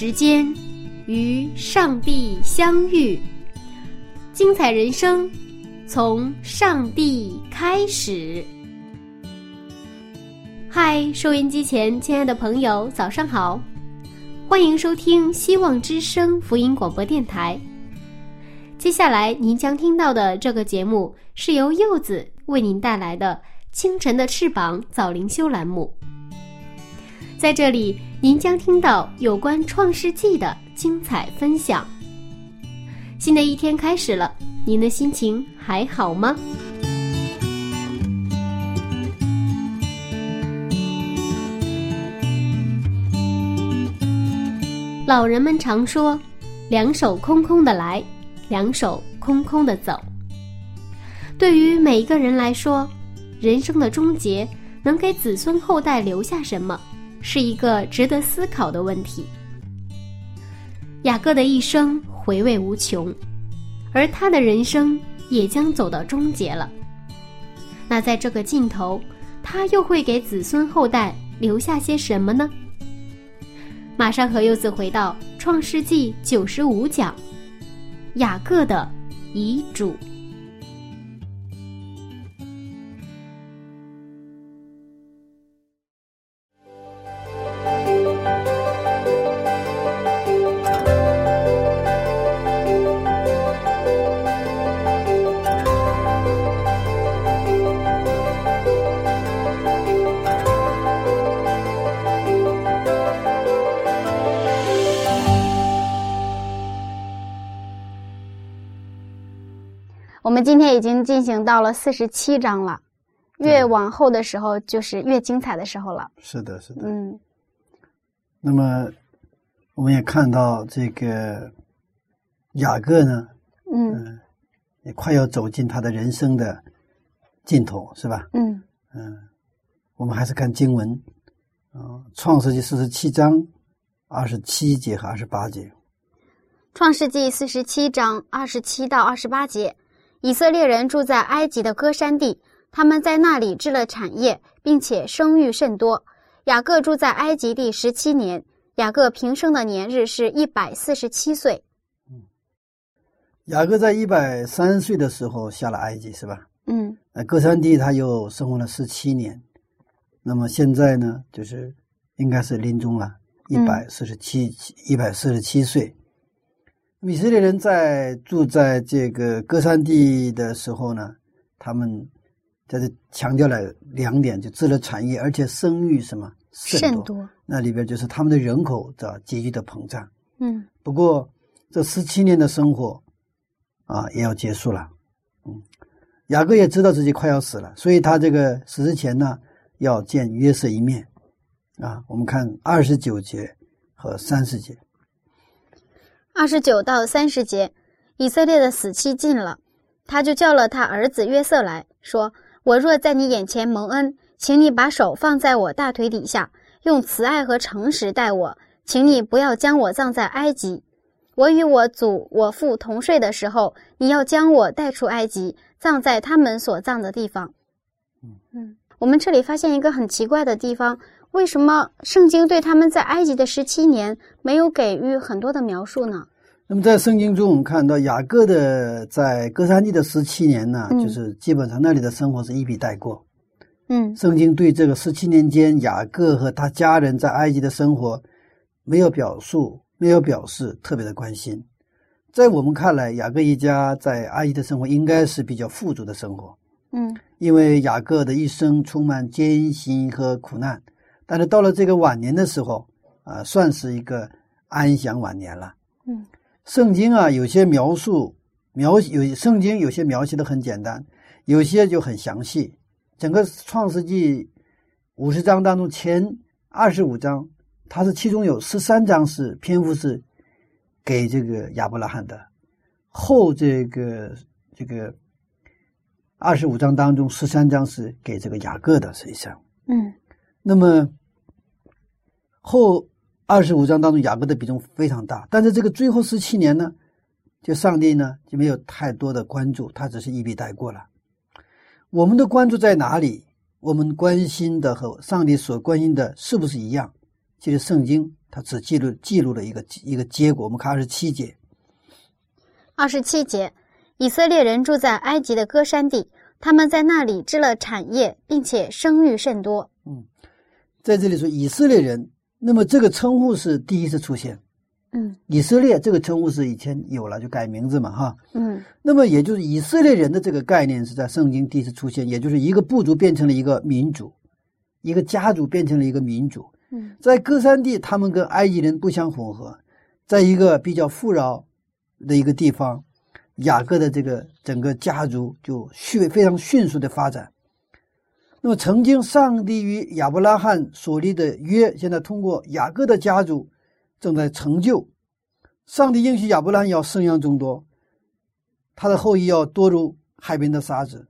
时间与上帝相遇，精彩人生从上帝开始。嗨，收音机前亲爱的朋友，早上好！欢迎收听希望之声福音广播电台。接下来您将听到的这个节目是由柚子为您带来的《清晨的翅膀》早灵修栏目。在这里，您将听到有关创世纪的精彩分享。新的一天开始了，您的心情还好吗？老人们常说：“两手空空的来，两手空空的走。”对于每一个人来说，人生的终结能给子孙后代留下什么，是一个值得思考的问题。雅各的一生回味无穷，而他的人生也将走到终结了。那在这个尽头，他又会给子孙后代留下些什么呢？马上和柚子回到《创世纪》九十五讲，雅各的遗嘱。经到了四十七章了，越往后的时候就是越精彩的时候了。是的，是的。嗯，那么我们也看到这个雅各呢，嗯也快要走进他的人生的尽头，是吧？嗯嗯，我们还是看经文，啊、创世纪四十七章二十七节和二十八节。创世纪四十七章二十七到二十八节，以色列人住在埃及的歌山地，他们在那里置了产业，并且生育甚多。雅各住在埃及地十七年，雅各平生的年日是一百四十七岁。雅各在一百三岁的时候下了埃及，是吧？嗯那，歌山地他又生活了十七年，那么现在呢，就是应该是临终了，一嗯百四十七一百四十七岁。以色列人在住在这个歌山地的时候呢，他们在这强调了两点，就自了产业，而且生育什么甚多。多。那里边就是他们的人口在急剧的膨胀。嗯不过这十七年的生活啊，也要结束了。嗯，雅各也知道自己快要死了，所以他这个死之前呢，要见约瑟一面。啊，我们看二十九节和三十节。二十九到三十节，以色列的死期近了，他就叫了他儿子约瑟来说：“我若在你眼前蒙恩，请你把手放在我大腿底下，用慈爱和诚实待我，请你不要将我葬在埃及。我与我祖我父同睡的时候，你要将我带出埃及，葬在他们所葬的地方。”嗯，我们这里发现一个很奇怪的地方。为什么圣经对他们在埃及的十七年没有给予很多的描述呢？那么在圣经中，我们看到雅各的在哥山地的十七年呢，嗯就是基本上那里的生活是一笔带过。嗯圣经对这个十七年间雅各和他家人在埃及的生活没有表述，没有表示特别的关心。在我们看来，雅各一家在埃及的生活应该是比较富足的生活，嗯因为雅各的一生充满艰辛和苦难。但是到了这个晚年的时候，啊、算是一个安享晚年了。嗯圣经啊，有些描述描有圣经有些描写的很简单，有些就很详细。整个创世纪五十章当中，前二十五章，它是其中有十三章是篇幅是给这个亚伯拉罕的，后这个这个二十五章当中，十三章是给这个雅各的，实际上，嗯。那么后二十五章当中，雅各的比重非常大，但是这个最后十七年呢，就上帝呢就没有太多的关注，他只是一笔带过了。我们的关注在哪里？我们关心的和上帝所关心的是不是一样？其实圣经它只记录记录了一个一个结果。我们看二十七节，二十七节，以色列人住在埃及的歌山地，他们在那里织了产业，并且生育甚多。嗯在这里说以色列人，那么这个称呼是第一次出现。嗯以色列这个称呼是以前有了就改名字嘛，哈。嗯那么也就是以色列人的这个概念是在圣经第一次出现，也就是一个部族变成了一个民族，一个家族变成了一个民族。嗯在歌山地，他们跟埃及人不相混合，在一个比较富饶的一个地方，雅各的这个整个家族就迅非常迅速的发展。那么，曾经上帝与亚伯拉罕所立的约，现在通过雅各的家族正在成就。上帝应许亚伯拉罕要生养众多，他的后裔要多如海边的沙子。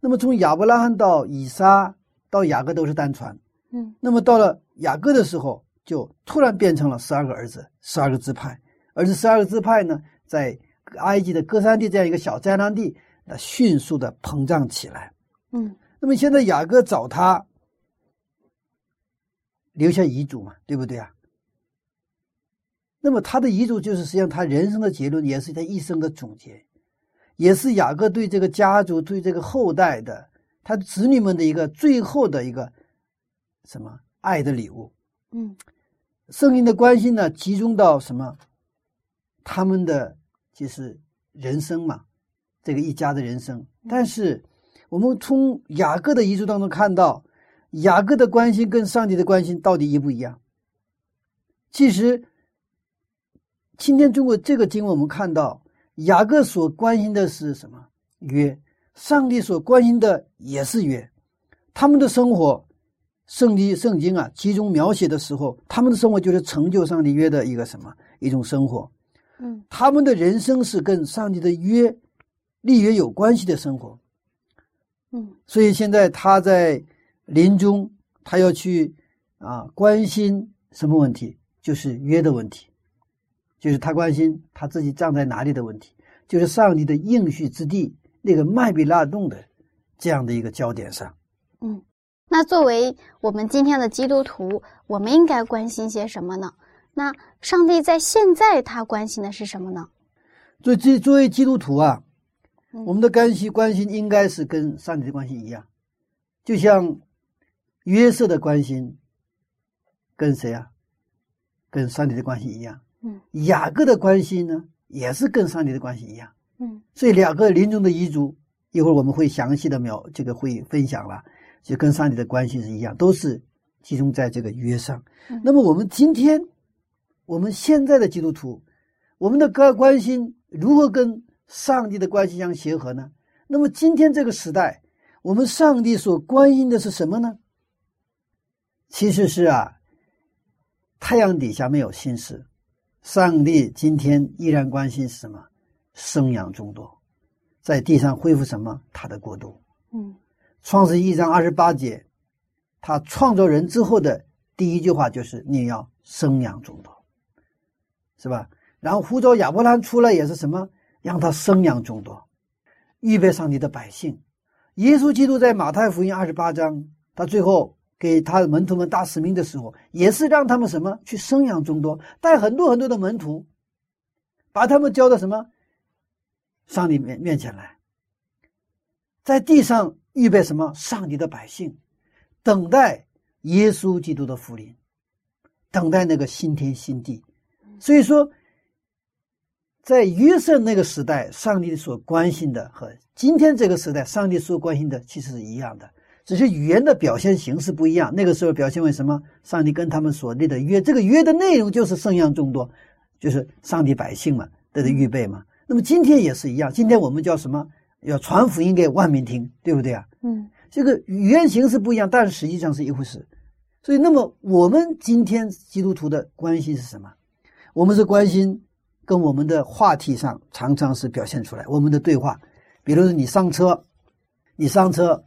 那么，从亚伯拉罕到以撒到雅各都是单传。嗯那么到了雅各的时候，就突然变成了十二个儿子，十二个支派。而这十二个支派呢，在埃及的哥山地这样一个小灾难地，那迅速的膨胀起来。嗯那么现在雅各找他留下遗嘱嘛，对不对啊？那么他的遗嘱就是实际上他人生的结论，也是他一生的总结，也是雅各对这个家族、对这个后代的他子女们的一个最后的一个什么爱的礼物。嗯圣经的关心呢，集中到什么？他们的就是人生嘛，这个一家的人生。但是我们从雅各的遗嘱当中看到，雅各的关心跟上帝的关心到底一不一样？其实，今天中国这个经文我们看到，雅各所关心的是什么？约。上帝所关心的也是约。他们的生活。圣经圣经啊，集中描写的时候，他们的生活就是成就上帝约的一个什么一种生活。嗯他们的人生是跟上帝的约立约有关系的生活。嗯所以现在他在临终，他要去啊关心什么问题？就是约的问题，就是他关心他自己葬在哪里的问题，就是上帝的应许之地那个麦比拉洞的这样的一个焦点上。嗯。那作为我们今天的基督徒，我们应该关心些什么呢？那上帝在现在他关心的是什么呢？所以，这作为基督徒啊，嗯我们的关系关心应该是跟上帝的关系一样，就像约瑟的关心跟谁啊？跟上帝的关系一样。嗯，雅各的关系呢，也是跟上帝的关系一样。嗯所以，两个临终的遗嘱，一会儿我们会详细的描这个会分享了，就跟上帝的关系是一样，都是集中在这个约上。嗯那么，我们今天，我们现在的基督徒，我们的关关心如何跟上帝的关系相结合呢？那么，今天这个时代，我们上帝所关心的是什么呢？其实是啊，太阳底下没有心事，上帝今天依然关心什么？生养众多，在地上恢复什么？他的国度。嗯创世一章二十八节，他创造人之后的第一句话就是：“你要生养众多，是吧？”然后呼召亚伯兰出来也是什么？让他生养众多，预备上帝的百姓。耶稣基督在马太福音二十八章，他最后给他的门徒们大使命的时候，也是让他们什么？去生养众多，带很多很多的门徒，把他们交到什么？上帝面面前来，在地上预备什么？上帝的百姓，等待耶稣基督的福临，等待那个新天新地。所以说，在约瑟那个时代，上帝所关心的和今天这个时代，上帝所关心的其实是一样的，只是语言的表现形式不一样。那个时候表现为什么？上帝跟他们所立的约，这个约的内容就是圣样众多，就是上帝百姓嘛，这个预备嘛。那么今天也是一样，今天我们叫什么？要传福音给万民听，对不对啊？嗯这个语言形式不一样，但是实际上是一回事。所以，那么我们今天基督徒的关心是什么？我们是关心跟我们的话题上常常是表现出来我们的对话，比如说你上车，你上车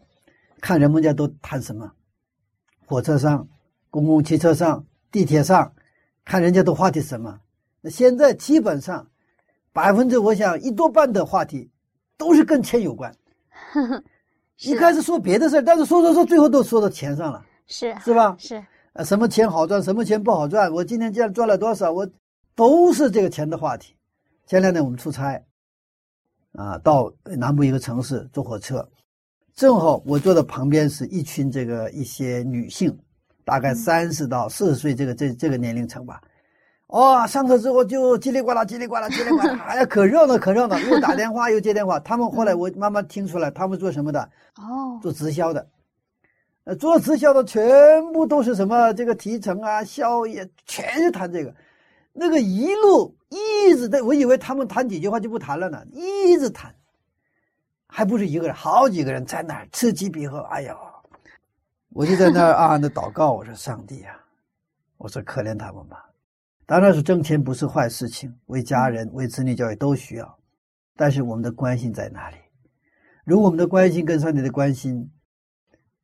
看人们家都谈什么，火车上、公共汽车上、地铁上，看人家的话题什么。那现在基本上百分之我想一多半的话题都是跟钱有关。一开始说别的事儿，但是说说说，最后都说到钱上了，是是吧？是，呃，什么钱好赚，什么钱不好赚，我今天这样赚了多少，我都是这个钱的话题。前两天我们出差，啊，到南部一个城市坐火车，正好我坐的旁边是一群这个一些女性，大概三十到四十岁这个这这个年龄层吧。哦，上车之后就叽里呱啦，叽里呱啦，叽里呱啦，哎呀，可热闹，可热闹，又打电话 又接电话。他们后来我慢慢听出来，他们做什么的？哦，做直销的，呃，做直销的全部都是什么这个提成啊、效益，全是谈这个。那个一路一直在，我以为他们谈几句话就不谈了呢，一直谈，还不是一个人，好几个人在那儿此起彼伏。哎呀，我就在那儿暗暗的祷告，我说上帝啊、我说可怜他们吧。当然是挣钱不是坏事情，为家人、为子女教育都需要，但是我们的关心在哪里？如果我们的关心跟上帝的关心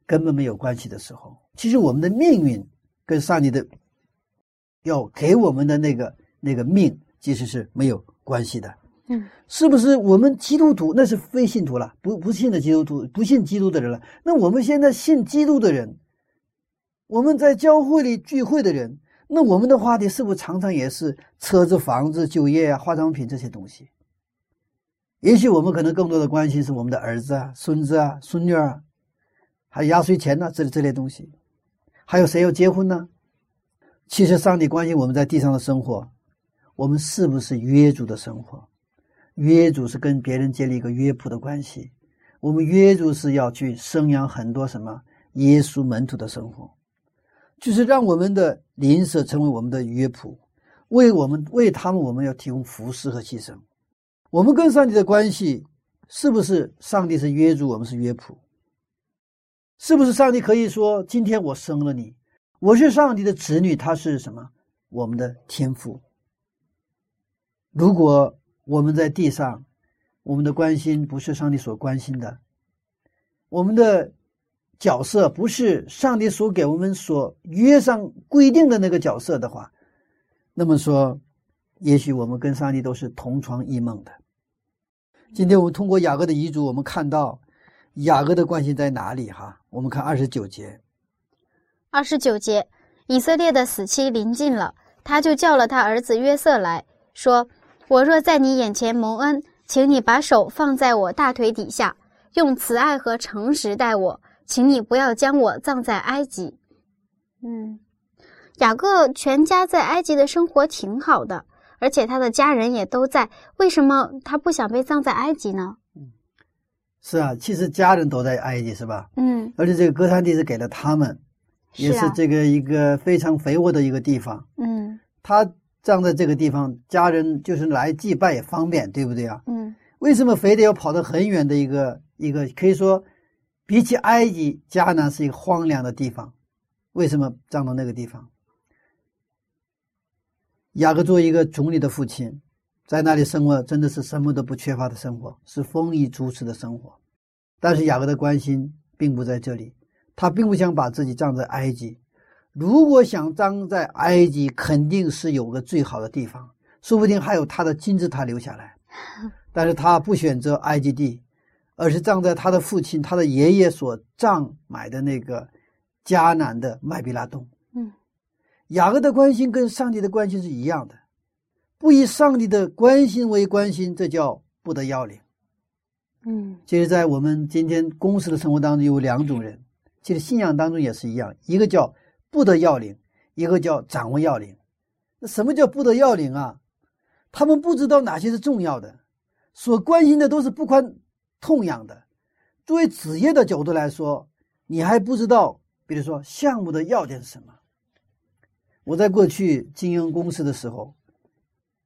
根本没有关系的时候，其实我们的命运跟上帝的要给我们的那个那个命其实是没有关系的。嗯，是不是我们基督徒那是非信徒了，不不信的基督徒，不信基督的人了？那我们现在信基督的人，我们在教会里聚会的人，那我们的话题是不是常常也是车子、房子、就业啊、化妆品这些东西？也许我们可能更多的关心是我们的儿子啊、孙子啊、孙女啊，还有压岁钱呐、这这类东西，还有谁要结婚呢？其实上帝关心我们在地上的生活，我们是不是约主的生活？约主是跟别人建立一个约谱的关系，我们约主是要去生养很多什么耶稣门徒的生活，就是让我们的邻舍成为我们的约谱，为我们为他们我们要提供服侍和牺牲。我们跟上帝的关系是不是上帝是约主，我们是约谱？是不是上帝可以说今天我生了你，我是上帝的子女，他是什么？我们的天父。如果我们在地上，我们的关心不是上帝所关心的，我们的角色不是上帝所给我们所约上规定的那个角色的话，那么说，也许我们跟上帝都是同床异梦的。今天我们通过雅各的遗嘱，我们看到雅各的关心在哪里？哈，我们看二十九节，二十九节，以色列的死期临近了，他就叫了他儿子约瑟来说：“我若在你眼前蒙恩，请你把手放在我大腿底下，用慈爱和诚实待我，请你不要将我葬在埃及。”嗯，雅各全家在埃及的生活挺好的，而且他的家人也都在，为什么他不想被葬在埃及呢？是啊，其实家人都在埃及，是吧？嗯，而且这个歌山地是给了他们，也是这个一个非常肥沃的一个地方。嗯他葬在这个地方，家人就是来祭拜也方便，对不对啊？嗯为什么非得要跑到很远的一个一个？可以说，比起埃及，迦南是一个荒凉的地方。为什么葬到那个地方？雅各作为一个总理的父亲，在那里生活真的是什么都不缺乏的生活，是丰衣足食的生活。但是雅各的关心并不在这里，他并不想把自己葬在埃及。如果想葬在埃及，肯定是有个最好的地方，说不定还有他的金字塔留下来。但是他不选择埃及地，而是葬在他的父亲、他的爷爷所葬买的那个迦南的麦比拉洞。嗯，雅各的关心跟上帝的关心是一样的，不以上帝的关心为关心，这叫不得要领。嗯其实，在我们今天公司的生活当中，有两种人，其实信仰当中也是一样，一个叫不得要领，一个叫掌握要领。那什么叫不得要领啊？他们不知道哪些是重要的，所关心的都是不宽痛痒的。作为职业的角度来说，你还不知道，比如说项目的要点是什么。我在过去经营公司的时候，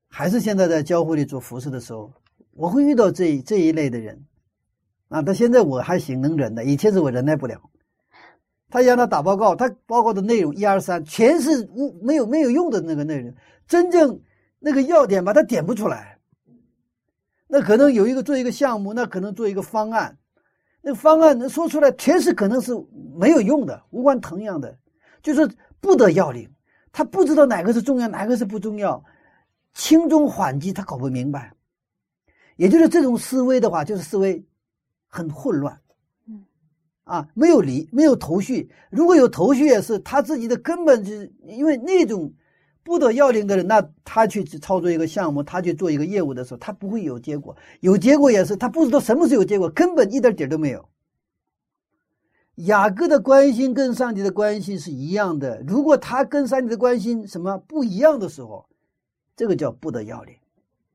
还是现在在教会里做服饰的时候，我会遇到这这一类的人，啊，到现在我还行，能忍的。以前是我忍耐不了。他让他打报告，他报告的内容一二三，全是无没有没有用的那个内容，真正那个要点吧，他点不出来。那可能有一个做一个项目，那可能做一个方案，那方案能说出来，全是可能是没有用的，无关疼痒的，就是不得要领。他不知道哪个是重要，哪个是不重要，轻重缓急他搞不明白。也就是这种思维的话，就是思维很混乱，啊，没有理，没有头绪。如果有头绪，也是他自己的根本，就是因为那种不得要领的人，那他去操作一个项目，他去做一个业务的时候，他不会有结果。有结果也是他不知道什么时候有结果，根本一点底都没有。雅各的关心跟上帝的关心是一样的。如果他跟上帝的关心什么不一样的时候，这个叫不得要领。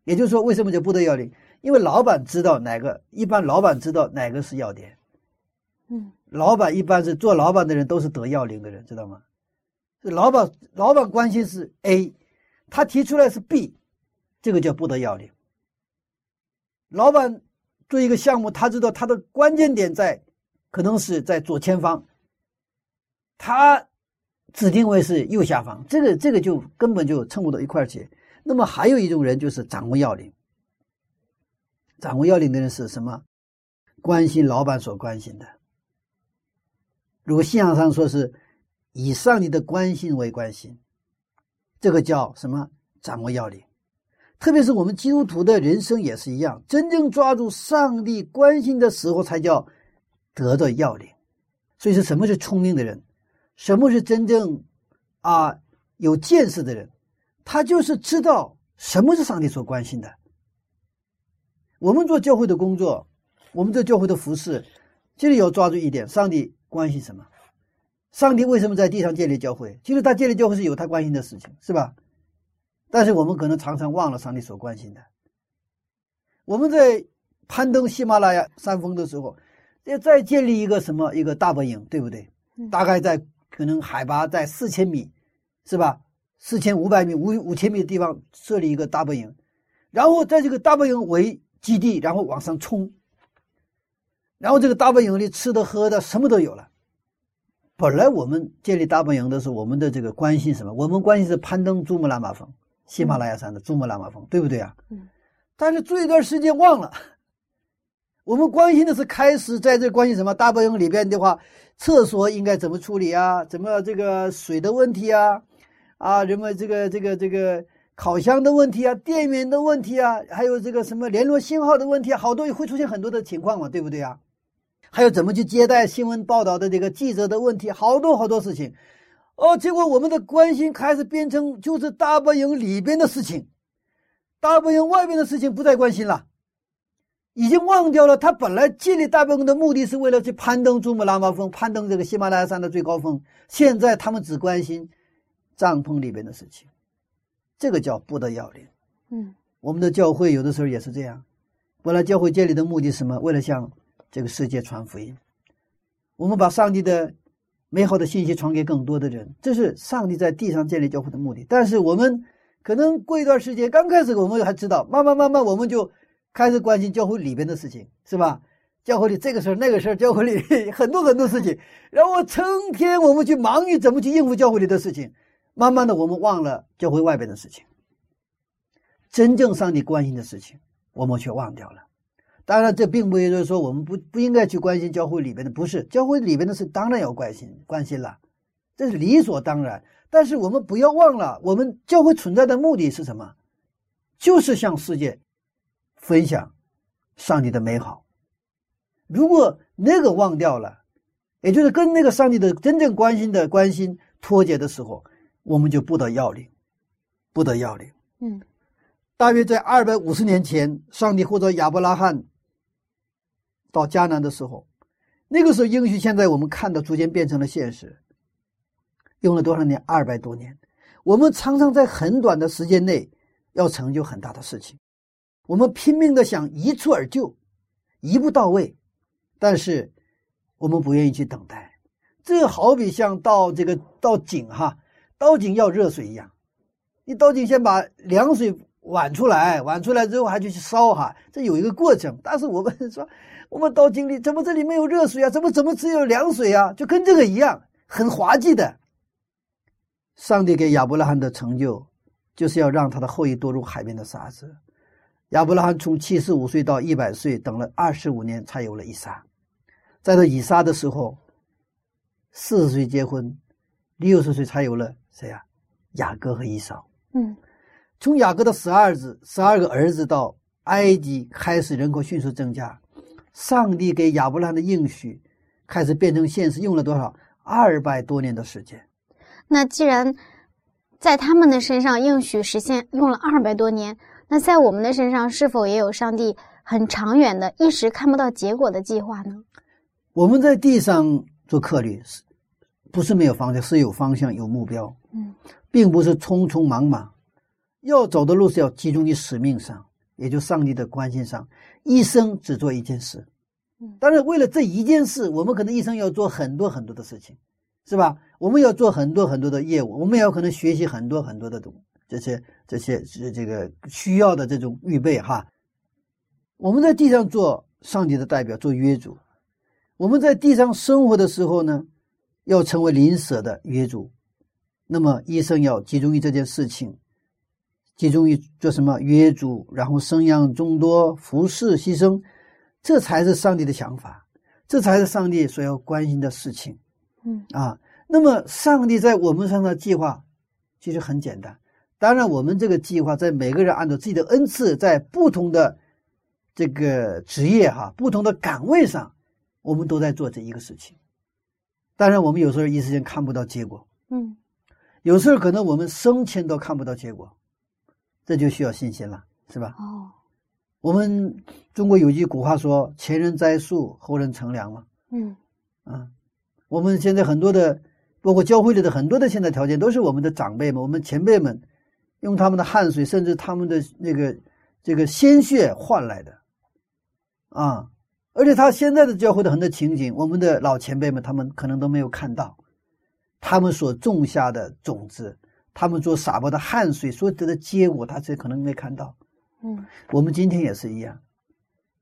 也就是说，为什么叫不得要领？因为老板知道哪个，一般老板知道哪个是要点。嗯，老板一般是做老板的人都是得要领的人，知道吗？老板老板关心是 A，他提出来是 B，这个叫不得要领。老板做一个项目，他知道他的关键点在，可能是在左前方，他指定为是右下方，这个这个就根本就蹭不到一块去。那么还有一种人就是掌握要领。掌握要领的人是什么？关心老板所关心的。如果信仰上说是以上帝的关心为关心，这个叫什么？掌握要领。特别是我们基督徒的人生也是一样，真正抓住上帝关心的时候，才叫得到要领。所以说，什么是聪明的人？什么是真正啊有见识的人？他就是知道什么是上帝所关心的。我们做教会的工作，我们做教会的服饰，这里要抓住一点：上帝关心什么？上帝为什么在地上建立教会？其实他建立教会是有他关心的事情，是吧？但是我们可能常常忘了上帝所关心的。我们在攀登喜马拉雅山峰的时候，要再建立一个什么一个大本营，对不对？大概在可能海拔在四千米，是吧？四千五百米、五五千米的地方设立一个大本营，然后在这个大本营为。基地，然后往上冲，然后这个大本营里吃的喝的什么都有了。本来我们建立大本营的时候，我们的这个关心什么？我们关心是攀登珠穆朗玛峰，喜马拉雅山的珠穆朗玛峰，对不对啊？嗯。但是住一段时间忘了，我们关心的是开始在这关心什么？大本营里边的话，厕所应该怎么处理啊？怎么这个水的问题啊？啊，人们这个这个这个。烤箱的问题啊，电源的问题啊，还有这个什么联络信号的问题，好多会出现很多的情况嘛，对不对啊？还有怎么去接待新闻报道的这个记者的问题，好多好多事情。哦，结果我们的关心开始变成就是大本营里边的事情，大本营外边的事情不再关心了，已经忘掉了。他本来建立大本营的目的是为了去攀登珠穆朗玛峰，攀登这个喜马拉雅山的最高峰。现在他们只关心帐篷里边的事情。这个叫不得要领。嗯，我们的教会有的时候也是这样。本来教会建立的目的是什么？为了向这个世界传福音。我们把上帝的美好的信息传给更多的人，这是上帝在地上建立教会的目的。但是我们可能过一段时间，刚开始我们还知道，慢慢慢慢我们就开始关心教会里边的事情，是吧？教会里这个事儿那个事儿，教会里 很多很多事情，然后成天我们去忙于怎么去应付教会里的事情。慢慢的，我们忘了教会外边的事情，真正上帝关心的事情，我们却忘掉了。当然，这并不意味着说我们不不应该去关心教会里边的，不是教会里边的事，当然要关心关心了，这是理所当然。但是我们不要忘了，我们教会存在的目的是什么？就是向世界分享上帝的美好。如果那个忘掉了，也就是跟那个上帝的真正关心的关心脱节的时候。我们就不得要领，不得要领。嗯，大约在二百五十年前，上帝或者亚伯拉罕到迦南的时候，那个时候应许现在我们看到逐渐变成了现实。用了多少年？二百多年。我们常常在很短的时间内要成就很大的事情，我们拼命的想一蹴而就，一步到位，但是我们不愿意去等待。这好比像到这个到井哈。倒井要热水一样，你倒井先把凉水挽出来，挽出来之后还去烧哈，这有一个过程。但是我们说，我们到井里，怎么这里没有热水啊？怎么怎么只有凉水啊？就跟这个一样，很滑稽的。上帝给亚伯拉罕的成就，就是要让他的后裔多如海边的沙子。亚伯拉罕从七十五岁到一百岁，等了二十五年才有了以撒。在他以撒的时候，四十岁结婚，六十岁才有了谁呀？雅各和以扫。嗯，从雅各的十二子、十二个儿子到埃及开始人口迅速增加，上帝给亚伯拉罕的应许开始变成现实，用了多少？二百多年的时间。那既然在他们的身上应许实现用了二百多年，那在我们的身上是否也有上帝很长远的、一时看不到结果的计划呢？我们在地上做客旅，是不是没有方向？是有方向、有目标，嗯，并不是匆匆忙忙。要走的路是要集中于使命上，也就上帝的关心上。一生只做一件事，嗯当然为了这一件事，我们可能一生要做很多很多的事情，是吧？我们要做很多很多的业务，我们也有可能学习很多很多的东这些这些这这个需要的这种预备哈。我们在地上做上帝的代表，做约主。我们在地上生活的时候呢，要成为邻舍的约主。那么一生要集中于这件事情，集中于做什么约主，然后生养众多，服侍牺牲，这才是上帝的想法，这才是上帝所要关心的事情。嗯啊，那么上帝在我们身上的计划其实很简单。当然，我们这个计划在每个人按照自己的恩赐，在不同的这个职业哈、不同的岗位上，我们都在做这一个事情。当然，我们有时候一时间看不到结果，嗯有时候可能我们生前都看不到结果，这就需要信心了，是吧？哦我们中国有句古话说：“前人栽树，后人乘凉”嘛。嗯啊，我们现在很多的，包括教会里的很多的现在条件，都是我们的长辈们、我们前辈们用他们的汗水，甚至他们的那个这个鲜血换来的啊。而且他现在的教会的很多情景，我们的老前辈们他们可能都没有看到，他们所种下的种子，他们做撒播的汗水所得的结果，他这可能没看到。嗯我们今天也是一样。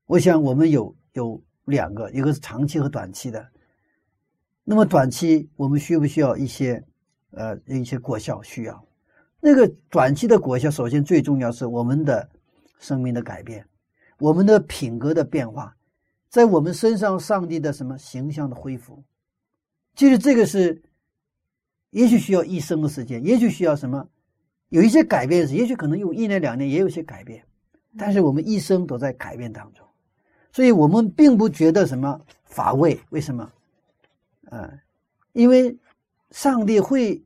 我想我们有有两个，一个是长期和短期的。那么短期我们需不需要一些呃一些果效？需要。那个短期的果效，首先最重要是我们的生命的改变，我们的品格的变化，在我们身上上帝的什么形象的恢复。其实这个是，也许需要一生的时间，也许需要什么，有一些改变是，也许可能用一年两年也有一些改变。但是我们一生都在改变当中，所以我们并不觉得什么乏味。为什么？啊，因为上帝会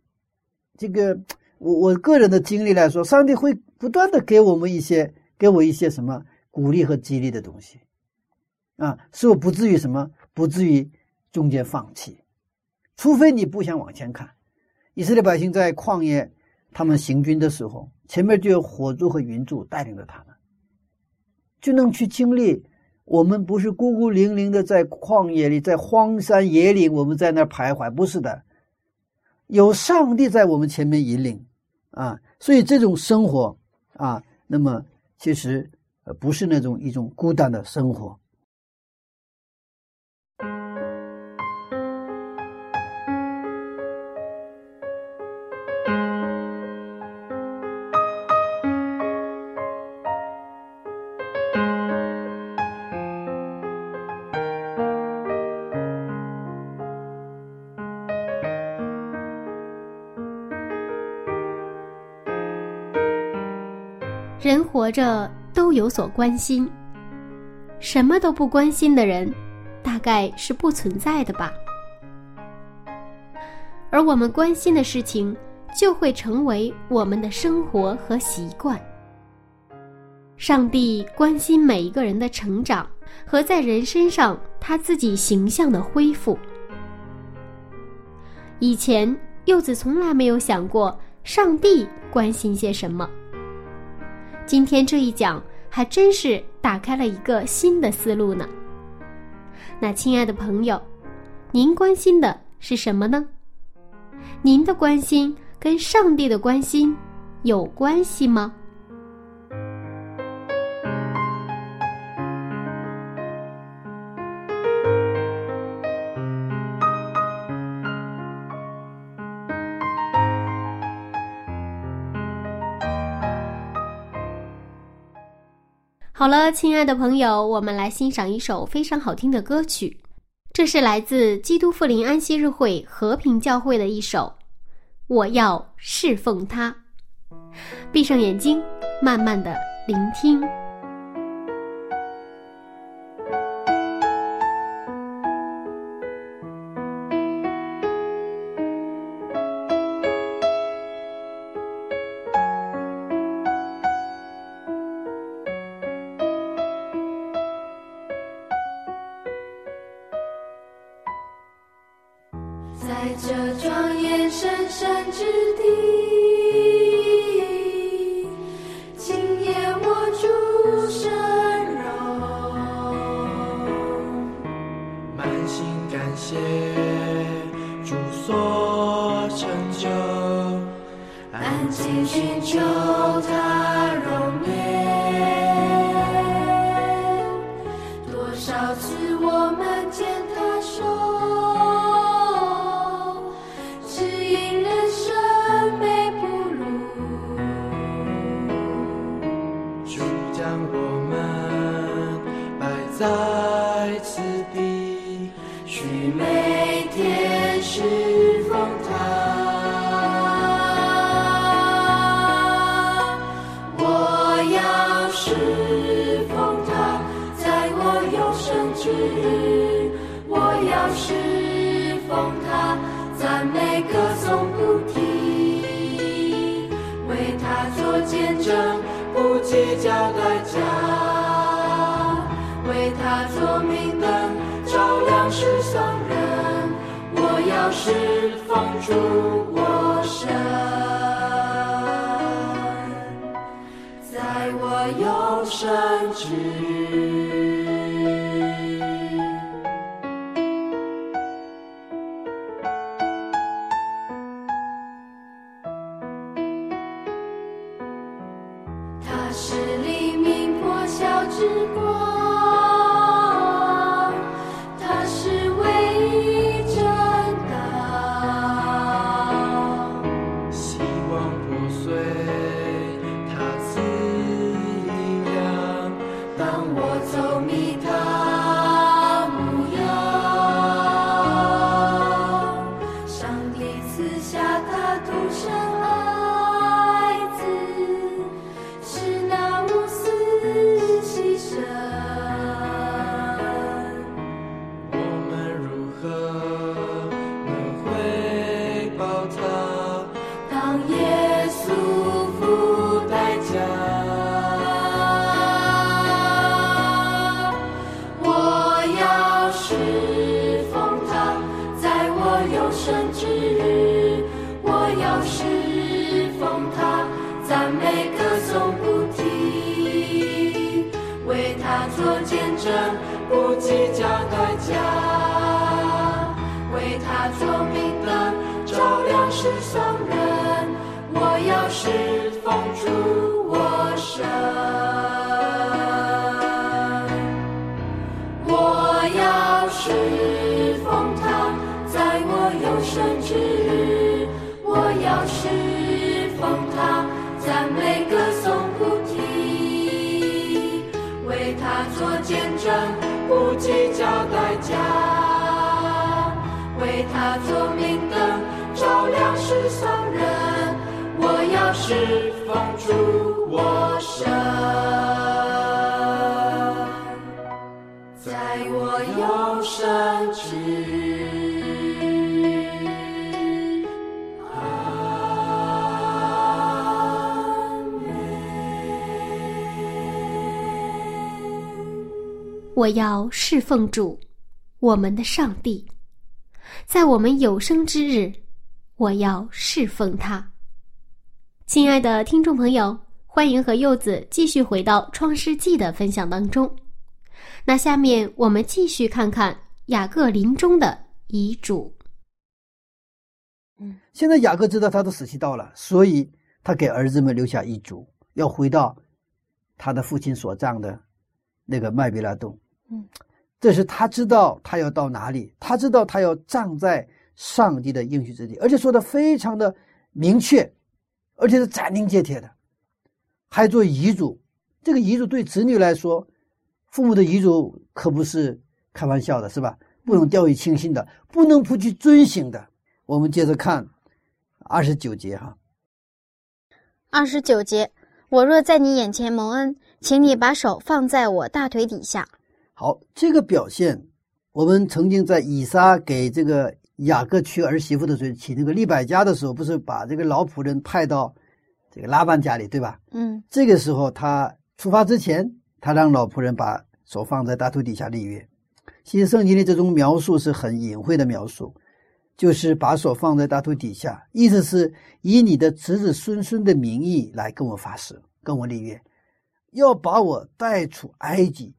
这个，我我个人的经历来说，上帝会不断的给我们一些，给我一些什么鼓励和激励的东西，啊，使我不至于什么，不至于中间放弃，除非你不想往前看。以色列百姓在旷野他们行军的时候，前面就有火柱和云柱带领着他们。就能去经历。我们不是孤孤零零的在旷野里，在荒山野岭，我们在那儿徘徊，不是的，有上帝在我们前面引领啊。所以这种生活啊，那么其实不是那种一种孤单的生活。活着都有所关心，什么都不关心的人，大概是不存在的吧。而我们关心的事情，就会成为我们的生活和习惯。上帝关心每一个人的成长和在人身上他自己形象的恢复。以前柚子从来没有想过上帝关心些什么。今天这一讲还真是打开了一个新的思路呢。那亲爱的朋友，您关心的是什么呢？您的关心跟上帝的关心有关系吗？好了，亲爱的朋友，我们来欣赏一首非常好听的歌曲，这是来自基督复临安息日会和平教会的一首《我要侍奉他》。闭上眼睛，慢慢的聆听。在我有生之日。计较代价为他做明灯照亮世上人我要是放逐我生在我有生之我要侍奉主，我们的上帝，在我们有生之日，我要侍奉他。亲爱的听众朋友，欢迎和柚子继续回到《创世纪》的分享当中。那下面我们继续看看雅各临终的遗嘱。嗯，现在雅各知道他的死期到了，所以他给儿子们留下遗嘱，要回到他的父亲所葬的那个麦比拉洞。这是他知道他要到哪里，他知道他要葬在上帝的应许之地，而且说的非常的明确，而且是斩钉截铁的，还做遗嘱，这个遗嘱对子女来说，父母的遗嘱可不是开玩笑的，是吧？不能掉以轻心的，不能不去遵行的。我们接着看二十九节哈。二十九节，我若在你眼前蒙恩，请你把手放在我大腿底下。好，这个表现，我们曾经在以撒给这个雅各娶儿媳妇的时候，娶那个利百加的时候，不是把这个老仆人派到这个拉班家里，对吧？嗯这个时候他出发之前，他让老仆人把手放在大腿底下立约。其实圣经的这种描述是很隐晦的描述，就是把手放在大腿底下，意思是以你的子子孙孙的名义来跟我发誓，跟我立约，要把我带出埃及。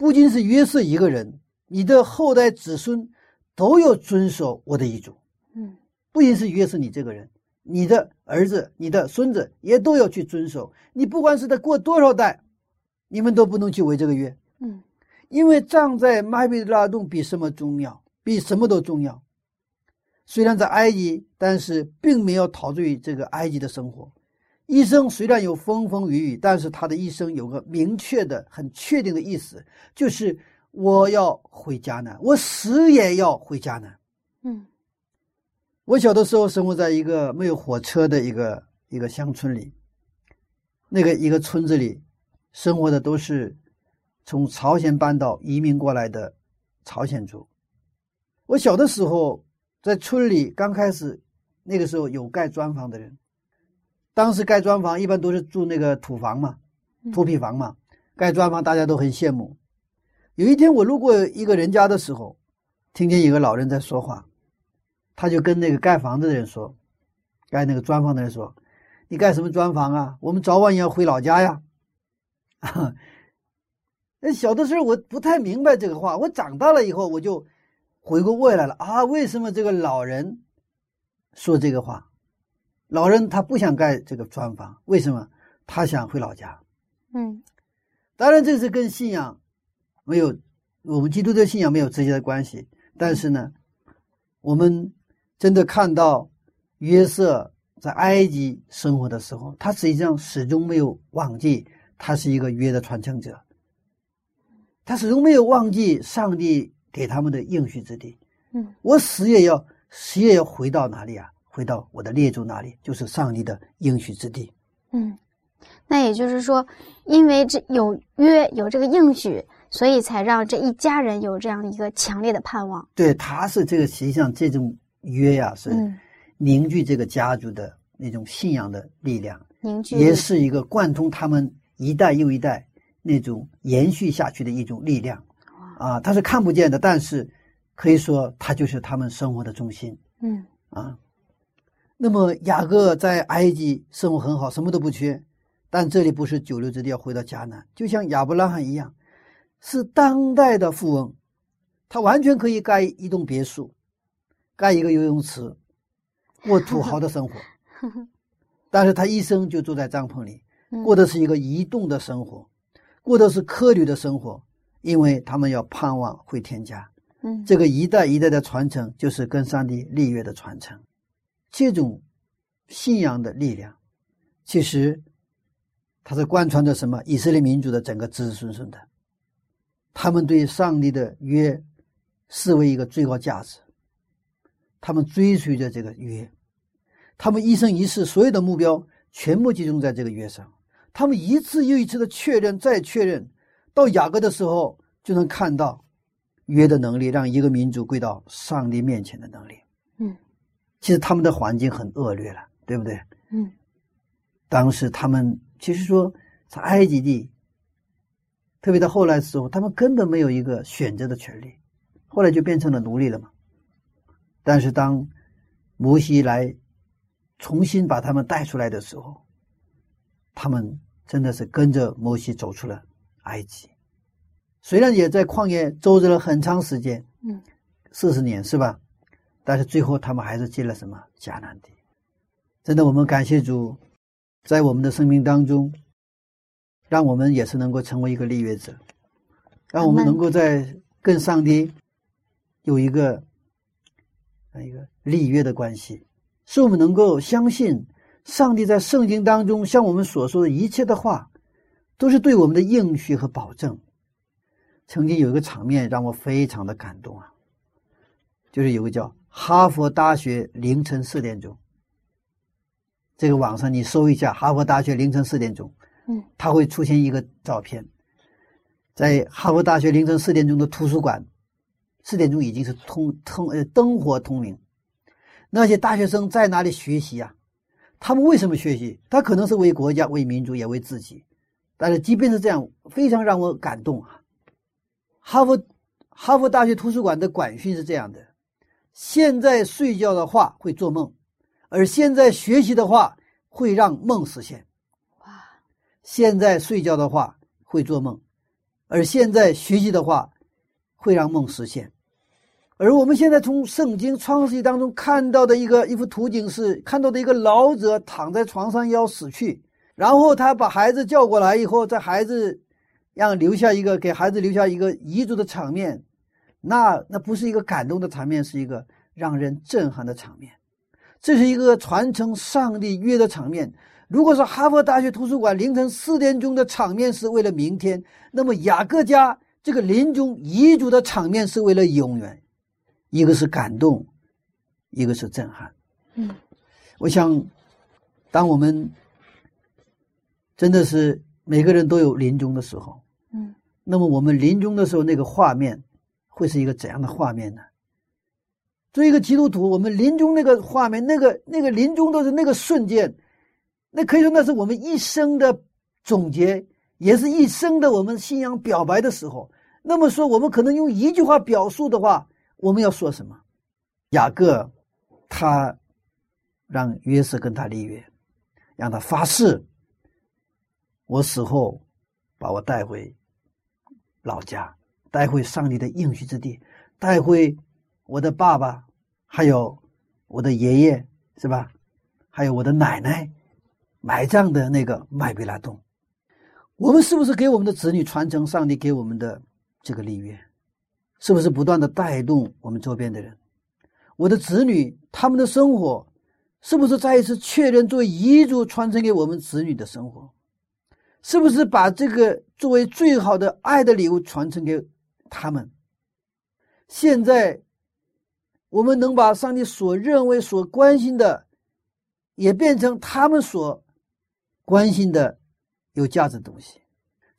不仅是约瑟一个人，你的后代子孙都要遵守我的遗嘱。嗯不仅是约瑟你这个人，你的儿子、你的孙子也都要去遵守。你不管是他过多少代，你们都不能去违这个约，嗯因为葬在麦比拉洞比什么重要，比什么都重要。虽然在埃及，但是并没有陶醉于这个埃及的生活。一生虽然有风风雨雨，但是他的一生有个明确的、很确定的意思，就是我要回迦南，我死也要回迦南。嗯我小的时候生活在一个没有火车的一个一个乡村里，那个一个村子里，生活的都是从朝鲜半岛移民过来的朝鲜族。我小的时候在村里刚开始，那个时候有盖砖房的人，当时盖砖房一般都是住那个土房嘛，土坯房嘛，盖砖房大家都很羡慕。有一天我路过一个人家的时候，听见有个老人在说话。他就跟那个盖房子的人说，盖那个砖房的人说：“你盖什么砖房啊？我们早晚也要回老家呀。”那小的时候我不太明白这个话，我长大了以后我就回过味来了啊！为什么这个老人说这个话？老人他不想盖这个砖房，为什么？他想回老家。嗯当然，这是跟信仰没有我们基督教信仰没有直接的关系，但是呢，我们。真的看到约瑟在埃及生活的时候，他实际上始终没有忘记他是一个约的传承者，他始终没有忘记上帝给他们的应许之地。嗯，我死也要死也要回到哪里啊？回到我的列祖那里，就是上帝的应许之地。嗯，那也就是说，因为这有约有这个应许，所以才让这一家人有这样一个强烈的盼望。对，他是这个实际上这种。约呀、啊，是凝聚这个家族的那种信仰的力量，凝聚也是一个贯通他们一代又一代那种延续下去的一种力量啊！他是看不见的，但是可以说他就是他们生活的中心。嗯啊，那么雅各在埃及生活很好，什么都不缺，但这里不是久留之地，要回到迦南，就像亚伯拉罕一样，是当代的富翁，他完全可以盖一栋别墅。盖一个游泳池，过土豪的生活，但是他一生就住在帐篷里，过的是一个移动的生活，过的是客旅的生活，因为他们要盼望回天家。嗯，这个一代一代的传承，就是跟上帝立约的传承。这种信仰的力量，其实它是贯穿着什么？以色列民族的整个子子孙孙的，他们对上帝的约视为一个最高价值。他们追随着这个约，他们一生一世所有的目标全部集中在这个约上。他们一次又一次的确认，再确认，到雅各的时候就能看到约的能力，让一个民族归到上帝面前的能力。嗯，其实他们的环境很恶劣了，对不对？嗯，当时他们其实说在埃及地，特别到后来的时候，他们根本没有一个选择的权利，后来就变成了奴隶了嘛。但是当摩西来重新把他们带出来的时候，他们真的是跟着摩西走出了埃及。虽然也在旷野周折了很长时间，嗯，四十年是吧？但是最后他们还是进了什么迦南地。真的，我们感谢主，在我们的生命当中，让我们也是能够成为一个立约者，让我们能够在跟上帝有一个。一个立约的关系，使我们能够相信上帝在圣经当中向我们所说的一切的话，都是对我们的应许和保证。曾经有一个场面让我非常的感动啊，就是有个叫哈佛大学凌晨四点钟，这个网上你搜一下哈佛大学凌晨四点钟，嗯，它会出现一个照片，在哈佛大学凌晨四点钟的图书馆，四点钟已经是通通呃灯火通明，那些大学生在哪里学习啊？他们为什么学习？他可能是为国家、为民族，也为自己。但是即便是这样，非常让我感动啊！哈佛哈佛大学图书馆的管训是这样的：现在睡觉的话会做梦，而现在学习的话会让梦实现。哇！现在睡觉的话会做梦，而现在学习的话会让梦实现。而我们现在从圣经创世纪当中看到的一个一幅图景是，看到的一个老者躺在床上要死去，然后他把孩子叫过来以后，在孩子让留下一个给孩子留下一个遗嘱的场面，那那不是一个感动的场面，是一个让人震撼的场面。这是一个传承上帝约的场面。如果说哈佛大学图书馆凌晨四点钟的场面是为了明天，那么雅各家这个临终遗嘱的场面是为了永远。一个是感动，一个是震撼。嗯，我想，当我们真的是每个人都有临终的时候，嗯，那么我们临终的时候那个画面会是一个怎样的画面呢？作为一个基督徒，我们临终那个画面，那个那个临终的那个瞬间，那可以说那是我们一生的总结，也是一生的我们信仰表白的时候。那么说，我们可能用一句话表述的话。我们要说什么？雅各他让约瑟跟他立约，让他发誓：我死后把我带回老家，带回上帝的应许之地，带回我的爸爸，还有我的爷爷，是吧？还有我的奶奶埋葬的那个麦比拉洞。我们是不是给我们的子女传承上帝给我们的这个立约？是不是不断的带动我们周边的人？我的子女他们的生活，是不是再一次确认作为遗嘱传承给我们子女的生活？是不是把这个作为最好的爱的礼物传承给他们？现在，我们能把上帝所认为所关心的，也变成他们所关心的有价值的东西。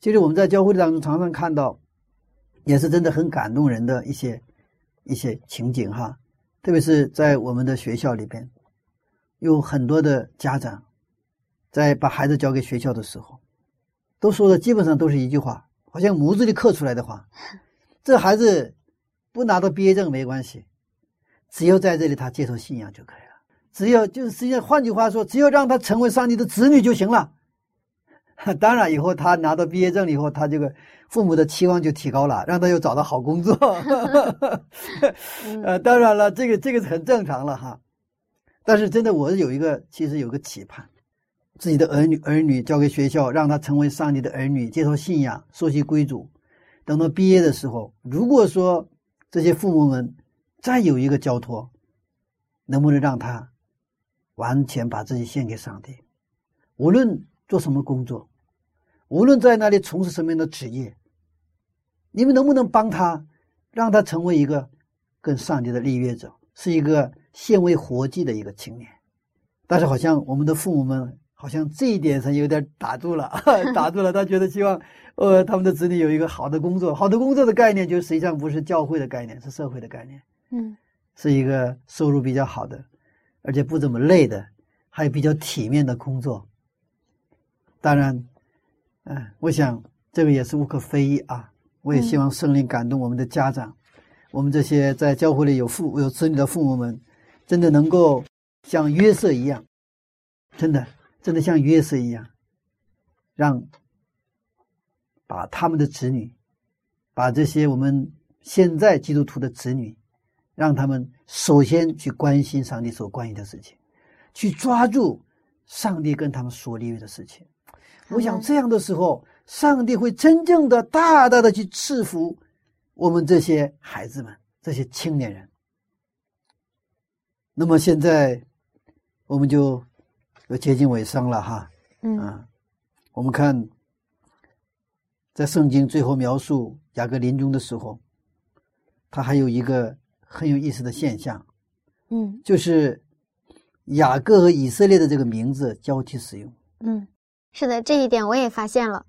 其实我们在教会当中常常看到。也是真的很感动人的一些一些情景哈，特别是在我们的学校里边，有很多的家长在把孩子交给学校的时候，都说的基本上都是一句话，好像模子里刻出来的话：这孩子不拿到毕业证没关系，只要在这里他接受信仰就可以了，只要就是实际上换句话说，只要让他成为上帝的子女就行了。当然，以后他拿到毕业证以后，他这个父母的期望就提高了，让他又找到好工作。呃，当然了，这个这个是很正常了哈。但是真的，我有一个其实有个期盼，自己的儿女儿女交给学校，让他成为上帝的儿女，接受信仰，受其归主。等到毕业的时候，如果说这些父母们再有一个交托，能不能让他完全把自己献给上帝？无论做什么工作。无论在那里从事什么样的职业，你们能不能帮他，让他成为一个跟上帝的立约者，是一个献为活祭的一个青年？但是好像我们的父母们好像这一点上有点打住了，打住了。他觉得希望，呃，他们的子女有一个好的工作，好的工作的概念就实际上不是教会的概念，是社会的概念。嗯，是一个收入比较好的，而且不怎么累的，还有比较体面的工作。当然。嗯，我想这个也是无可非议啊。我也希望圣灵感动我们的家长，我们这些在教会里有父有子女的父母们，真的能够像约瑟一样，真的真的像约瑟一样，让把他们的子女，把这些我们现在基督徒的子女，让他们首先去关心上帝所关心的事情，去抓住上帝跟他们所立约的事情。我想这样的时候，上帝会真正的大大的去赐福我们这些孩子们、这些青年人。那么现在我们就要接近尾声了哈，嗯，我们看在圣经最后描述雅各临终的时候，他还有一个很有意思的现象，嗯就是雅各和以色列的这个名字交替使用。嗯，是的，这一点我也发现了。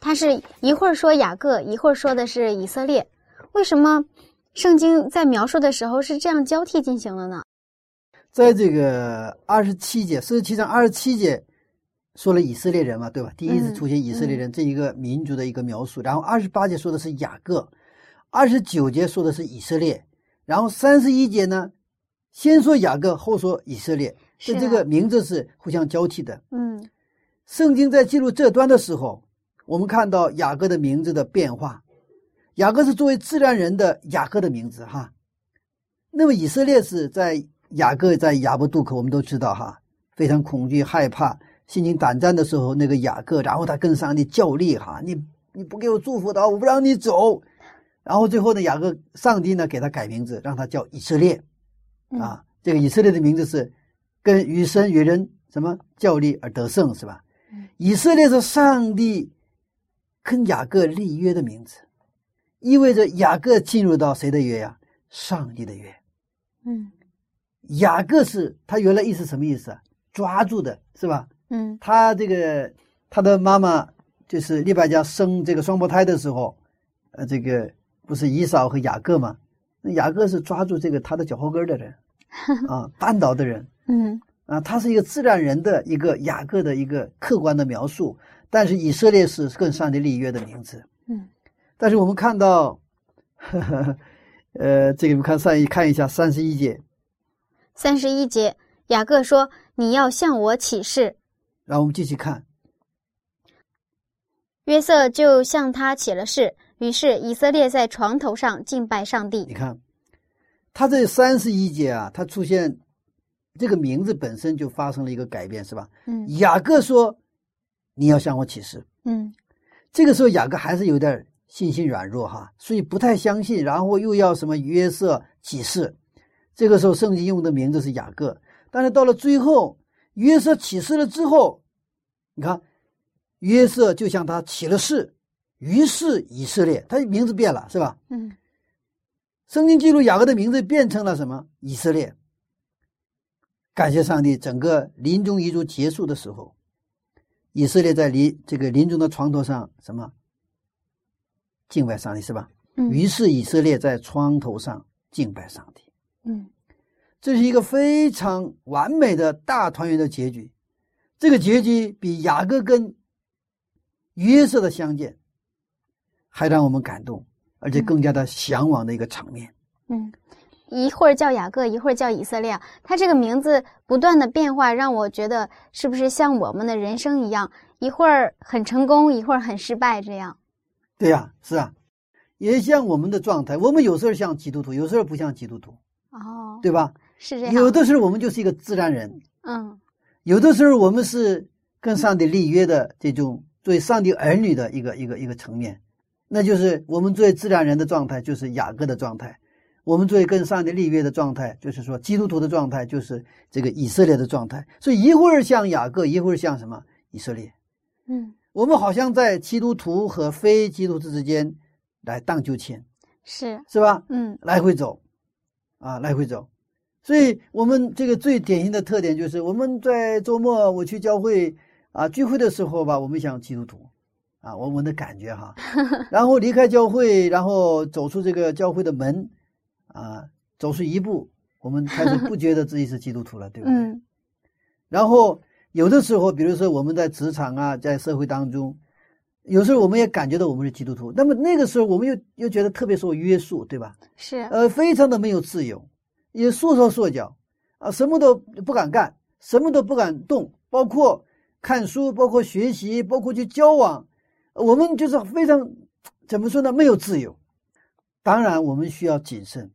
他是一会儿说雅各，一会儿说的是以色列，为什么圣经在描述的时候是这样交替进行的呢？在这个二十七节，四十七章二十七节说了以色列人嘛，对吧？第一次出现以色列人这一个民族的一个描述。然后二十八节说的是雅各，二十九节说的是以色列，然后三十一节呢，先说雅各，后说以色列，是这个名字是互相交替的。嗯圣经在记录这端的时候，我们看到雅各的名字的变化。雅各是作为自然人的雅各的名字哈，那么以色列是在雅各在雅布渡口，我们都知道哈，非常恐惧害怕、心惊胆战的时候，那个雅各，然后他跟上帝较力哈，你你不给我祝福的话，我不让你走。然后最后呢，雅各上帝呢给他改名字，让他叫以色列嗯啊。这个以色列的名字是跟与神与人什么较力而得胜是吧？嗯以色列是上帝跟雅各立约的名字，意味着雅各进入到谁的约呀？上帝的约。嗯雅各是他原来意思什么意思啊？抓住的是吧？嗯他这个他的妈妈就是利百加生这个双胞胎的时候，呃，这个不是以扫和雅各吗？那雅各是抓住这个他的脚后跟的人 啊，绊倒的人嗯啊，他是一个自然人的一个雅各的一个客观的描述，但是以色列是更上帝立约的名字。嗯但是我们看到，呵 呵呃，这个我们看上一看一下三十一节，三十一节，雅各说：“你要向我起誓。然后我们继续看，”约瑟就向他起了誓。于是以色列在床头上敬拜上帝你。看，他这三十一节啊，他出现这个名字本身就发生了一个改变，是吧？嗯雅各说：“你要向我起誓。嗯”这个时候雅各还是有点信心软弱哈，所以不太相信，然后又要什么约瑟起誓。这个时候圣经用的名字是雅各，但是到了最后，约瑟起誓了之后，你看，约瑟就向他起了誓，于是以色列，他名字变了，是吧？嗯圣经记录雅各的名字变成了什么？以色列。感谢上帝，整个临终遗嘱结束的时候，以色列在临这个临终的床头上什么敬拜上帝是吧？嗯于是以色列在床头上敬拜上帝，嗯这是一个非常完美的大团圆的结局。这个结局比雅各跟约瑟的相见还让我们感动，而且更加的向往的一个场面。嗯，一会儿叫雅各，一会儿叫以色列，他这个名字不断的变化，让我觉得是不是像我们的人生一样，一会儿很成功，一会儿很失败，这样。对呀、是啊，也像我们的状态，我们有时候像基督徒，有时候不像基督徒，哦，对吧？是这样。有的时候我们就是一个自然人，嗯有的时候我们是跟上帝立约的这种作为上帝儿女的一个一个一个层面，那就是我们作为自然人的状态，就是雅各的状态；我们作为跟上帝立约的状态，就是说基督徒的状态，就是这个以色列的状态。所以一会儿像雅各，一会儿像什么以色列。嗯，我们好像在基督徒和非基督徒之间来荡秋千，是，是吧？嗯来回走，啊，来回走。所以我们这个最典型的特点就是，我们在周末我去教会啊聚会的时候吧，我们想基督徒，啊，我们的感觉哈，然后离开教会，然后走出这个教会的门，啊，走出一步，我们开始不觉得自己是基督徒了，对不对？嗯然后有的时候，比如说我们在职场啊，在社会当中，有时候我们也感觉到我们是基督徒，那么那个时候我们又又觉得特别受约束，对吧？是，呃，非常的没有自由，也束手束脚啊，什么都不敢干，什么都不敢动，包括看书，包括学习，包括去交往，我们就是非常怎么说呢？没有自由。当然，我们需要谨慎，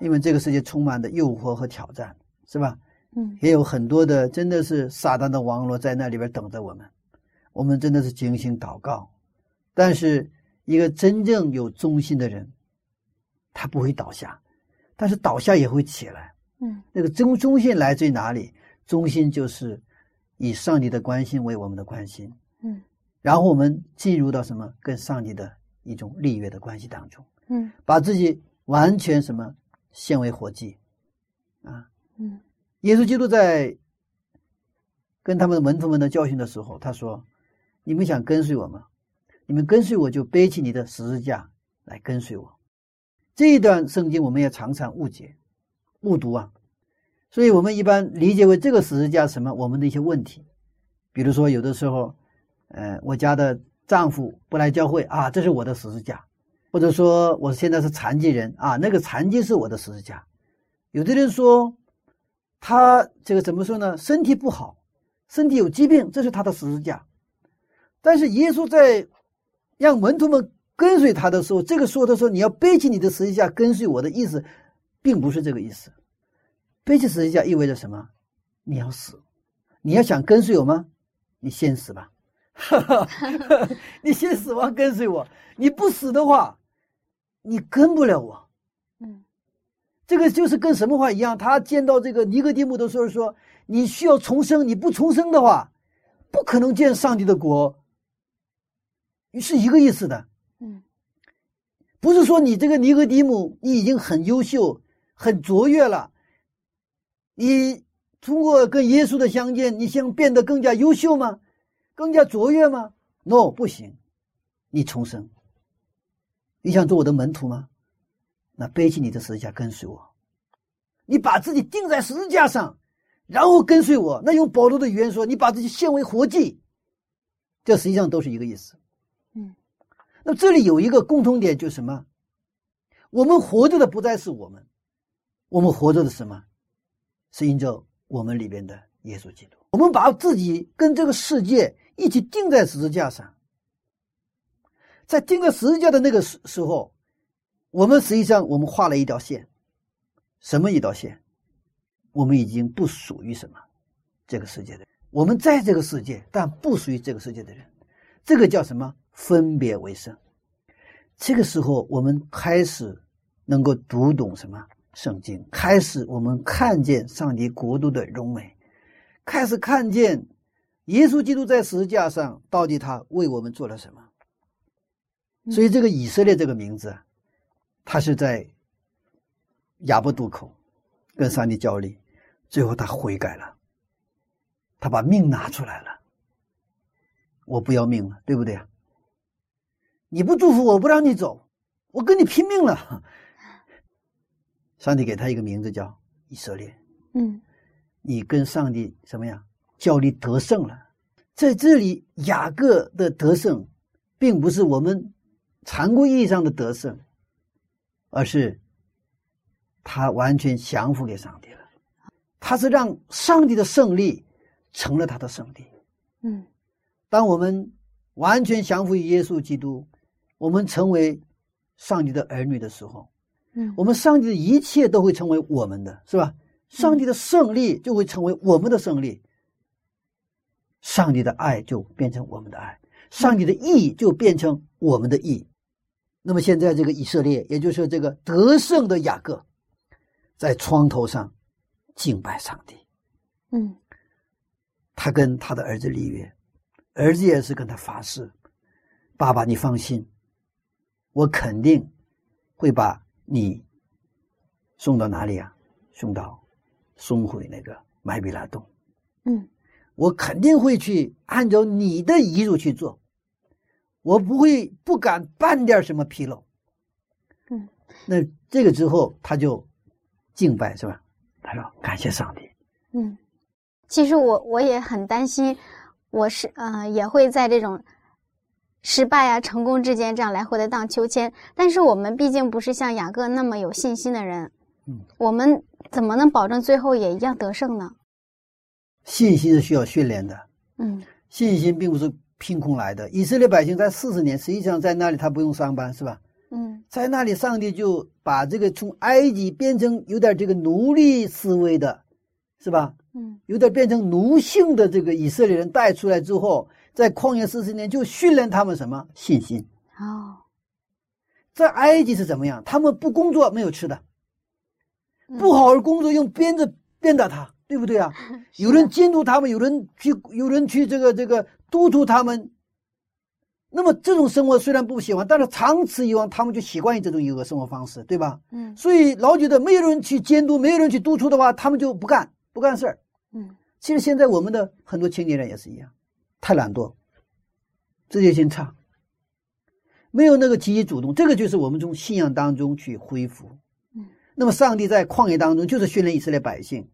因为这个世界充满的诱惑和挑战，是吧？嗯也有很多的真的是撒旦的网络在那里边等着我们，我们真的是警醒祷告。但是一个真正有忠心的人，他不会倒下，但是倒下也会起来。嗯。那个忠忠心来自于哪里？忠心就是以上帝的关心为我们的关心，嗯。然后我们进入到什么？跟上帝的一种立约的关系当中，嗯。把自己完全什么？献为活祭。啊。嗯。耶稣基督在跟他们的门徒们的教训的时候，他说：“你们想跟随我吗？你们跟随我就背起你的十字架来跟随我。”这一段圣经我们也常常误解、误读啊，所以我们一般理解为这个十字架什么我们的一些问题，比如说有的时候，呃，我家的丈夫不来教会啊，这是我的十字架，或者说我现在是残疾人啊，那个残疾是我的十字架。有的人说。他这个怎么说呢？身体不好，身体有疾病，这是他的十字架。但是耶稣在让门徒们跟随他的时候，这个说的时候，你要背起你的十字架跟随我的意思，并不是这个意思。背起十字架意味着什么？你要死，你要想跟随我吗？你先死吧，你先死亡跟随我。你不死的话，你跟不了我。嗯。这个就是跟什么话一样？他见到这个尼哥底母的时候说：“你需要重生，你不重生的话，不可能见上帝的国。”是一个意思的。嗯，不是说你这个尼哥底母你已经很优秀、很卓越了，你通过跟耶稣的相见，你想变得更加优秀吗？更加卓越吗？No，不行，你重生。你想做我的门徒吗？那背起你的十字架跟随我，你把自己钉在十字架上，然后跟随我。那用保罗的语言说，你把自己献为活祭，这实际上都是一个意思。那这里有一个共同点，就是什么？我们活着的不再是我们，我们活着的什么？是因着我们里边的耶稣基督。我们把自己跟这个世界一起钉在十字架上，在钉在十字架的那个时时候。我们实际上，我们画了一条线，什么一条线？我们已经不属于什么这个世界的，我们在这个世界，但不属于这个世界的人，这个叫什么？分别为圣。这个时候，我们开始能够读懂什么圣经，开始我们看见上帝国度的荣美，开始看见耶稣基督在十字架上到底他为我们做了什么。所以，这个以色列这个名字。他是在亚伯渡口跟上帝交流，最后他悔改了，他把命拿出来了。我不要命了，对不对啊？你不祝福我，不让你走，我跟你拼命了。上帝给他一个名字叫以色列。嗯，你跟上帝什么呀？叫你得胜了。在这里，雅各的得胜，并不是我们常规意义上的得胜。而是他完全降服给上帝了，他是让上帝的胜利成了他的胜利。嗯，当我们完全降服于耶稣基督，我们成为上帝的儿女的时候，嗯，我们上帝的一切都会成为我们的，是吧？上帝的胜利就会成为我们的胜利，上帝的爱就变成我们的爱，上帝的义就变成我们的义。那么现在，这个以色列，也就是这个得胜的雅各，在窗头上敬拜上帝。嗯，他跟他的儿子立约，儿子也是跟他发誓：“爸爸，你放心，我肯定会把你送到哪里啊？送到送回那个麦比拉洞。嗯，我肯定会去按照你的遗嘱去做。”我不会不敢半点什么纰漏，嗯，那这个之后他就敬拜是吧？他说感谢上帝。嗯，其实我我也很担心，我是呃也会在这种失败啊成功之间这样来回的荡秋千。但是我们毕竟不是像雅各那么有信心的人，嗯，我们怎么能保证最后也一样得胜呢？信心是需要训练的，嗯，信心并不是。凭空来的以色列百姓在四十年，实际上在那里他不用上班，是吧？嗯，在那里上帝就把这个从埃及变成有点这个奴隶思维的，是吧？嗯，有点变成奴性的这个以色列人带出来之后，在旷野四十年就训练他们什么信心？哦，在埃及是怎么样？他们不工作没有吃的，不好好工作用鞭子鞭打他，对不对啊？有人监督他们，有人去，有人去这个这个。督促他们那么这种生活虽然不喜欢，但是长此以往，他们就习惯于这种一个生活方式，对吧？嗯所以老觉得没有人去监督，没有人去督促的话，他们就不干不干事儿。嗯其实现在我们的很多青年人也是一样，太懒惰，自觉性差，没有那个积极主动，这个就是我们从信仰当中去恢复。嗯，那么上帝在旷野当中就是训练以色列百姓，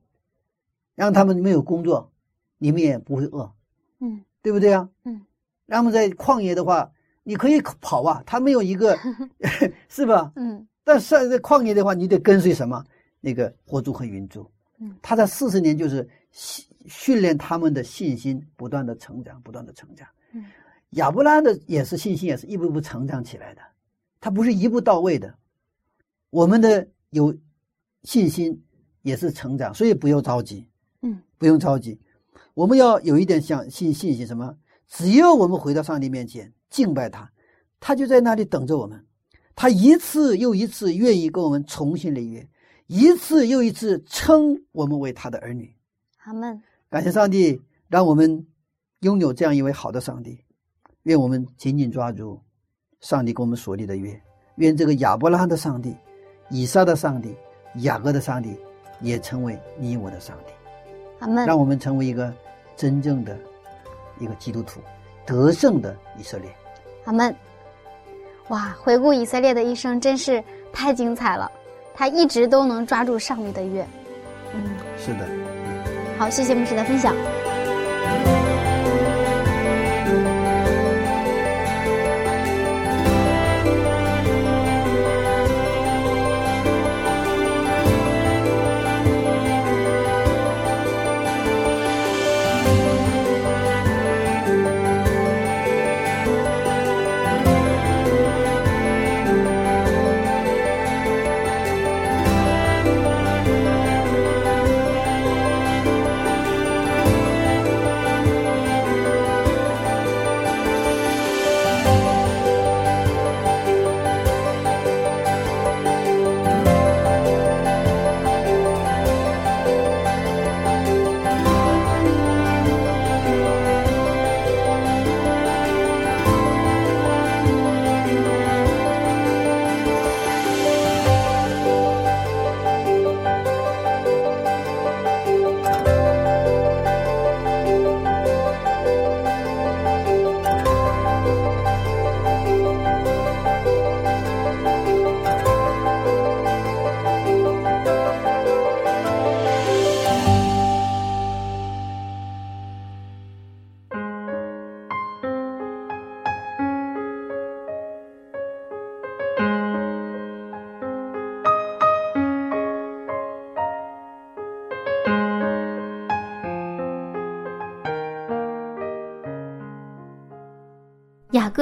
让他们没有工作，你们也不会饿，嗯对不对啊？嗯，让他们在旷野的话，你可以跑啊，他没有一个，是吧？嗯但是在旷野的话，你得跟随什么？那个火柱和云柱。嗯，他在四十年就是训训练他们的信心，不断的成长，不断的成长。嗯，亚伯拉的也是信心，也是一步步成长起来的，他不是一步到位的。我们的有信心也是成长，所以不用着急，嗯，不用着急。我们要有一点相信信心，什么？只要我们回到上帝面前敬拜他，他就在那里等着我们。他一次又一次愿意跟我们重新立约，一次又一次称我们为他的儿女。阿门。感谢上帝，让我们拥有这样一位好的上帝。愿我们紧紧抓住上帝给我们所立的约。愿这个亚伯拉罕的上帝、以撒的上帝、雅各的上帝，也成为你我的上帝。阿门。让我们成为一个真正的一个基督徒，得胜的以色列。阿门。哇，回顾以色列的一生真是太精彩了，他一直都能抓住上帝的约。嗯，是的。好，谢谢牧师的分享。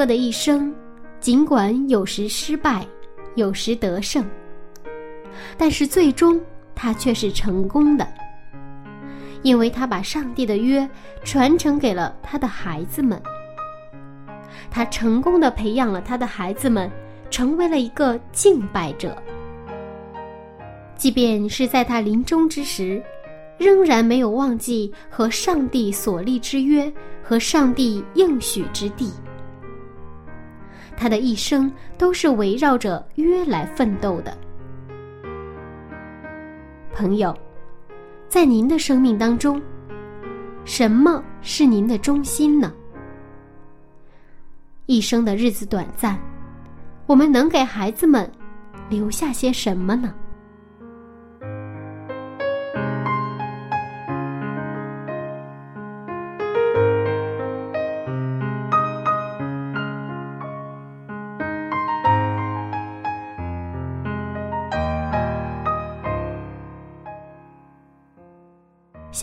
雅各的一生，尽管有时失败，有时得胜，但是最终他却是成功的，因为他把上帝的约传承给了他的孩子们。他成功的培养了他的孩子们，成为了一个敬拜者。即便是在他临终之时，仍然没有忘记和上帝所立之约和上帝应许之地。他的一生都是围绕着约来奋斗的。朋友，在您的生命当中，什么是您的中心呢？一生的日子短暂，我们能给孩子们留下些什么呢？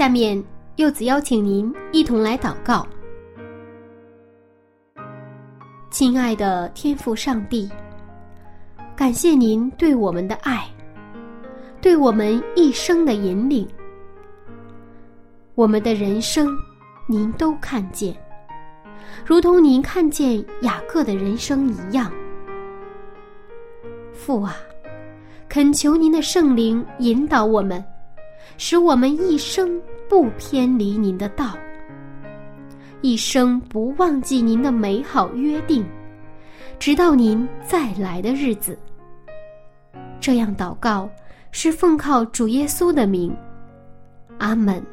下面，柚子邀请您一同来祷告。亲爱的天父上帝，感谢您对我们的爱，对我们一生的引领。我们的人生，您都看见，如同您看见雅各的人生一样。父啊，恳求您的圣灵引导我们。使我们一生不偏离您的道，一生不忘记您的美好约定，直到您再来的日子。这样祷告是奉靠主耶稣的名，阿门。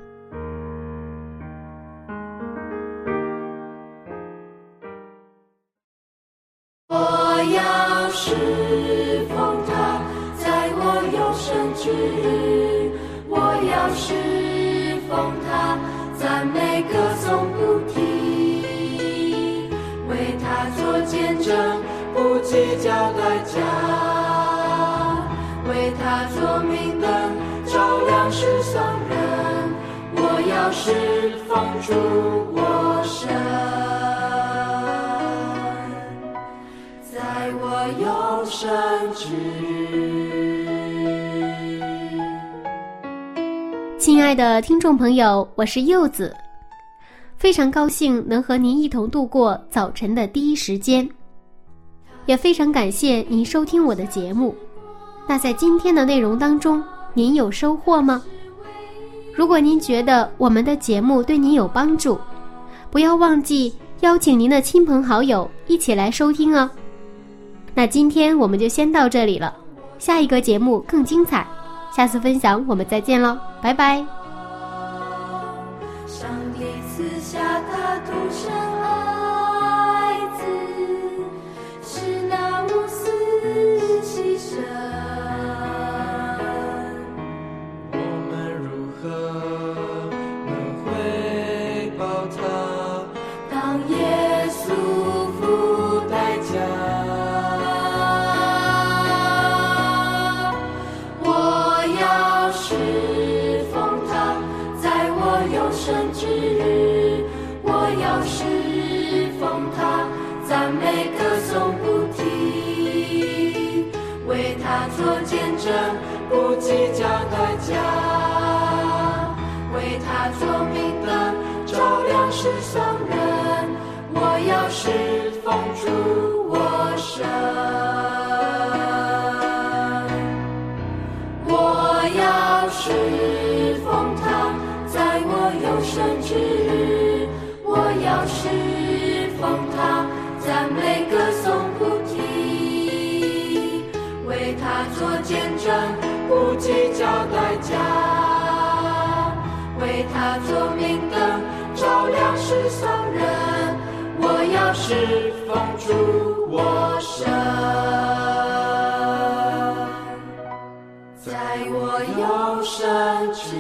要代价，为他做明灯，照亮世上人。我要侍奉主我神。在我有生之日。亲爱的听众朋友，我是柚子，非常高兴能和您一同度过早晨的第一时间，也非常感谢您收听我的节目。那在今天的内容当中，您有收获吗？如果您觉得我们的节目对您有帮助，不要忘记邀请您的亲朋好友一起来收听哦。那今天我们就先到这里了，下一个节目更精彩，下次分享我们再见喽，拜拜。我要侍奉主我神，在我有生之。